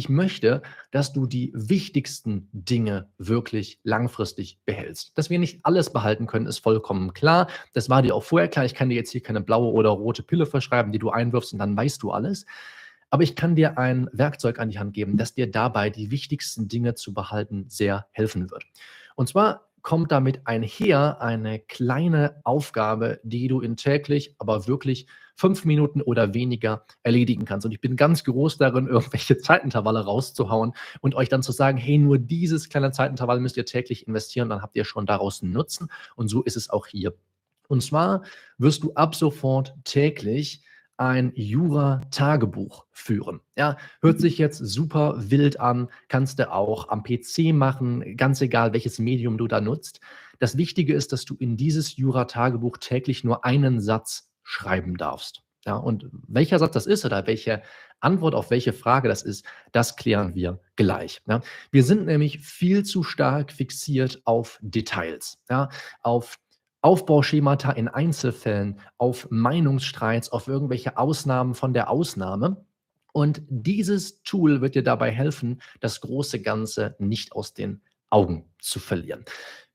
Ich möchte, dass du die wichtigsten Dinge wirklich langfristig behältst. Dass wir nicht alles behalten können, ist vollkommen klar. Das war dir auch vorher klar. Ich kann dir jetzt hier keine blaue oder rote Pille verschreiben, die du einwirfst und dann weißt du alles. Aber ich kann dir ein Werkzeug an die Hand geben, das dir dabei die wichtigsten Dinge zu behalten sehr helfen wird. Und zwar kommt damit einher eine kleine Aufgabe, die du in täglich, aber wirklich fünf Minuten oder weniger erledigen kannst. Und ich bin ganz groß darin, irgendwelche Zeitintervalle rauszuhauen und euch dann zu sagen, hey, nur dieses kleine Zeitintervall müsst ihr täglich investieren, dann habt ihr schon daraus einen Nutzen. Und so ist es auch hier. Und zwar wirst du ab sofort täglich ein Jura-Tagebuch führen. Ja, hört sich jetzt super wild an, kannst du auch am PC machen, ganz egal welches Medium du da nutzt. Das Wichtige ist, dass du in dieses Jura-Tagebuch täglich nur einen Satz schreiben darfst. Ja, und welcher Satz das ist oder welche Antwort auf welche Frage das ist, das klären wir gleich. Ja. Wir sind nämlich viel zu stark fixiert auf Details, ja, auf Aufbauschemata in Einzelfällen, auf Meinungsstreits, auf irgendwelche Ausnahmen von der Ausnahme. Und dieses Tool wird dir dabei helfen, das große Ganze nicht aus den Augen zu verlieren.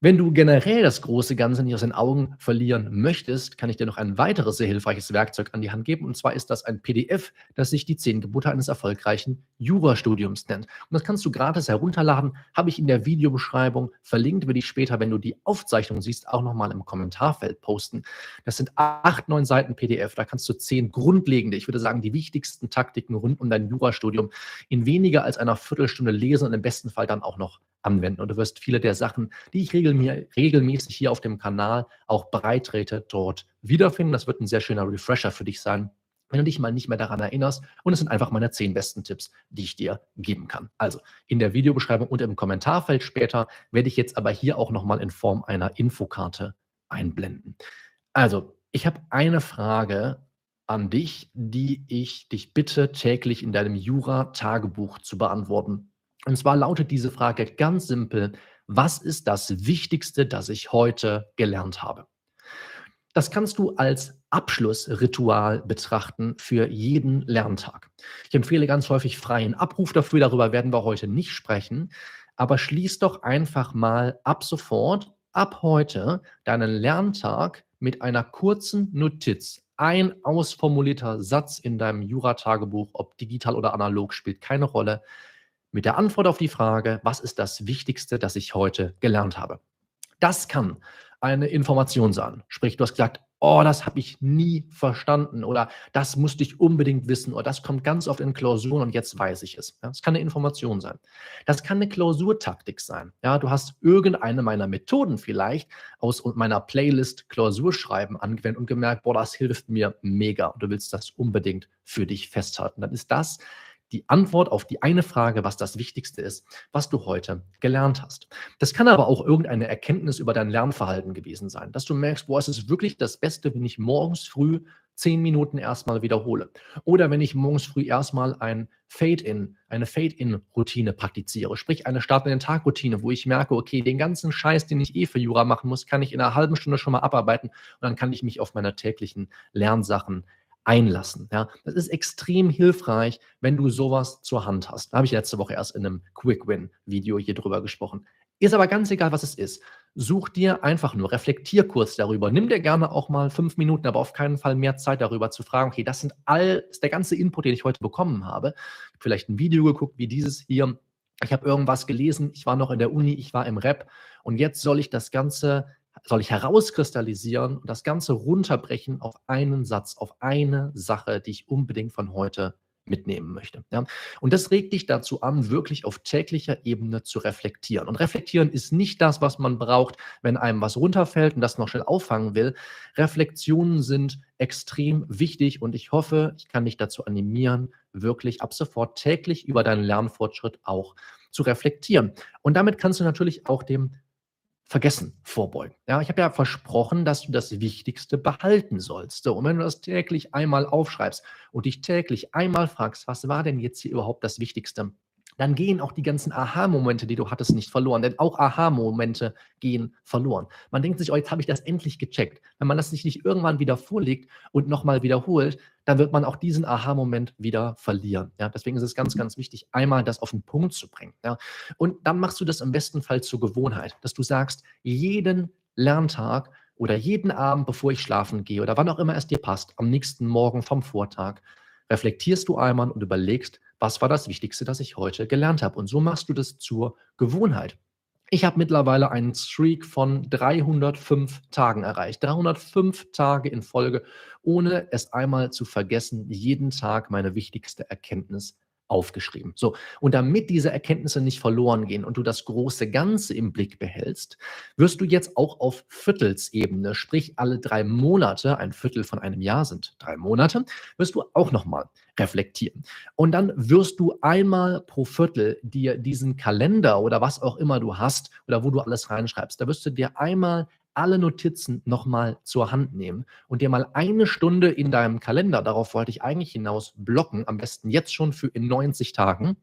Wenn du generell das große Ganze nicht aus den Augen verlieren möchtest, kann ich dir noch ein weiteres sehr hilfreiches Werkzeug an die Hand geben. Und zwar ist das ein PDF, das sich die zehn Gebote eines erfolgreichen Jurastudiums nennt. Und das kannst du gratis herunterladen, habe ich in der Videobeschreibung verlinkt, würde ich später, wenn du die Aufzeichnung siehst, auch nochmal im Kommentarfeld posten. Das sind acht, neun Seiten PDF. Da kannst du zehn grundlegende, ich würde sagen, die wichtigsten Taktiken rund um dein Jurastudium in weniger als einer Viertelstunde lesen und im besten Fall dann auch noch anwenden. Und du wirst viele der Sachen, die ich regelmäßig hier auf dem Kanal auch breitrete, dort wiederfinden. Das wird ein sehr schöner Refresher für dich sein, wenn du dich mal nicht mehr daran erinnerst. Und es sind einfach meine zehn besten Tipps, die ich dir geben kann. Also in der Videobeschreibung und im Kommentarfeld später werde ich jetzt aber hier auch nochmal in Form einer Infokarte einblenden. Also, ich habe eine Frage an dich, die ich dich bitte täglich in deinem Jura-Tagebuch zu beantworten. Und zwar lautet diese Frage ganz simpel, was ist das Wichtigste, das ich heute gelernt habe? Das kannst du als Abschlussritual betrachten für jeden Lerntag. Ich empfehle ganz häufig freien Abruf dafür, darüber werden wir heute nicht sprechen, aber schließ doch einfach mal ab sofort, ab heute, deinen Lerntag mit einer kurzen Notiz. Ein ausformulierter Satz in deinem Jura-Tagebuch, ob digital oder analog, spielt keine Rolle mit der Antwort auf die Frage, was ist das Wichtigste, das ich heute gelernt habe. Das kann eine Information sein. Sprich, du hast gesagt, oh, das habe ich nie verstanden oder das musste ich unbedingt wissen oder das kommt ganz oft in Klausuren und jetzt weiß ich es. Das kann eine Information sein. Das kann eine Klausurtaktik sein. Ja, du hast irgendeine meiner Methoden vielleicht aus meiner Playlist Klausurschreiben angewendet und gemerkt, boah, das hilft mir mega und du willst das unbedingt für dich festhalten. Dann ist das die Antwort auf die eine Frage, was das Wichtigste ist, was du heute gelernt hast. Das kann aber auch irgendeine Erkenntnis über dein Lernverhalten gewesen sein, dass du merkst, boah, es ist wirklich das Beste, wenn ich morgens früh zehn Minuten erstmal wiederhole. Oder wenn ich morgens früh erstmal ein Fade-In, eine Fade-In-Routine praktiziere, sprich eine Start in den Tag-Routine, wo ich merke, okay, den ganzen Scheiß, den ich eh für Jura machen muss, kann ich in einer halben Stunde schon mal abarbeiten und dann kann ich mich auf meine täglichen Lernsachen einlassen. Ja, das ist extrem hilfreich, wenn du sowas zur Hand hast. Da habe ich letzte Woche erst in einem Quick Win Video hier drüber gesprochen. Ist aber ganz egal, was es ist. Such dir einfach nur, reflektier kurz darüber. Nimm dir gerne auch mal fünf Minuten, aber auf keinen Fall mehr Zeit darüber zu fragen, okay, das sind all, das ist der ganze Input, den ich heute bekommen habe. Vielleicht ein Video geguckt, wie dieses hier. Ich habe irgendwas gelesen, ich war noch in der Uni, ich war im Rap und jetzt soll ich das Ganze soll ich herauskristallisieren und das Ganze runterbrechen auf einen Satz, auf eine Sache, die ich unbedingt von heute mitnehmen möchte. Ja? Und das regt dich dazu an, wirklich auf täglicher Ebene zu reflektieren. Und reflektieren ist nicht das, was man braucht, wenn einem was runterfällt und das noch schnell auffangen will. Reflexionen sind extrem wichtig und ich hoffe, ich kann dich dazu animieren, wirklich ab sofort täglich über deinen Lernfortschritt auch zu reflektieren. Und damit kannst du natürlich auch dem Vergessen vorbeugen. Ja, ich habe ja versprochen, dass du das Wichtigste behalten sollst. So, und wenn du das täglich einmal aufschreibst und dich täglich einmal fragst, was war denn jetzt hier überhaupt das Wichtigste, dann gehen auch die ganzen Aha-Momente, die du hattest, nicht verloren. Denn auch Aha-Momente gehen verloren. Man denkt sich, oh, jetzt habe ich das endlich gecheckt. Wenn man das sich nicht irgendwann wieder vorlegt und nochmal wiederholt, dann wird man auch diesen Aha-Moment wieder verlieren. Ja, deswegen ist es ganz, ganz wichtig, einmal das auf den Punkt zu bringen. Ja. Und dann machst du das im besten Fall zur Gewohnheit, dass du sagst, jeden Lerntag oder jeden Abend, bevor ich schlafen gehe oder wann auch immer es dir passt, am nächsten Morgen vom Vortag, reflektierst du einmal und überlegst, was war das Wichtigste, das ich heute gelernt habe. Und so machst du das zur Gewohnheit. Ich habe mittlerweile einen Streak von 305 Tagen erreicht. 305 Tage in Folge, ohne es einmal zu vergessen, jeden Tag meine wichtigste Erkenntnis aufgeschrieben. So, und damit diese Erkenntnisse nicht verloren gehen und du das große Ganze im Blick behältst, wirst du jetzt auch auf Viertelsebene, sprich alle drei Monate, ein Viertel von einem Jahr sind drei Monate, wirst du auch nochmal reflektieren. Und dann wirst du einmal pro Viertel dir diesen Kalender oder was auch immer du hast oder wo du alles reinschreibst, da wirst du dir einmal alle Notizen nochmal zur Hand nehmen und dir mal eine Stunde in deinem Kalender, darauf wollte ich eigentlich hinaus, blocken, am besten jetzt schon für in 90 Tagen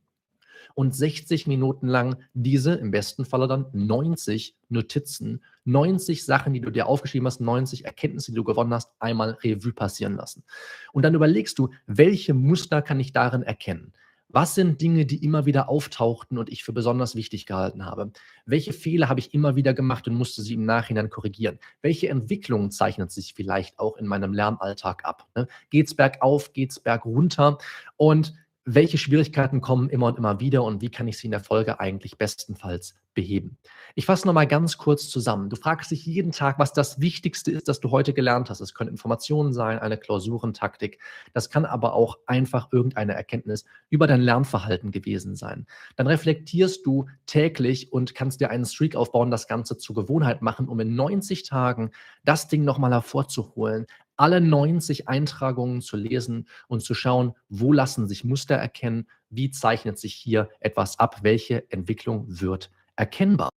und 60 Minuten lang diese, im besten Falle dann 90 Notizen, 90 Sachen, die du dir aufgeschrieben hast, 90 Erkenntnisse, die du gewonnen hast, einmal Revue passieren lassen. Und dann überlegst du, welche Muster kann ich darin erkennen? Was sind Dinge, die immer wieder auftauchten und ich für besonders wichtig gehalten habe? Welche Fehler habe ich immer wieder gemacht und musste sie im Nachhinein korrigieren? Welche Entwicklungen zeichnen sich vielleicht auch in meinem Lernalltag ab? Ne? Geht's bergauf, geht's bergunter? Und welche Schwierigkeiten kommen immer und immer wieder und wie kann ich sie in der Folge eigentlich bestenfalls beheben? Ich fasse nochmal ganz kurz zusammen. Du fragst dich jeden Tag, was das Wichtigste ist, das du heute gelernt hast. Es können Informationen sein, eine Klausurentaktik. Das kann aber auch einfach irgendeine Erkenntnis über dein Lernverhalten gewesen sein. Dann reflektierst du täglich und kannst dir einen Streak aufbauen, das Ganze zur Gewohnheit machen, um in 90 Tagen das Ding nochmal hervorzuholen, alle 90 Eintragungen zu lesen und zu schauen, wo lassen sich Muster erkennen, wie zeichnet sich hier etwas ab, welche Entwicklung wird akimbo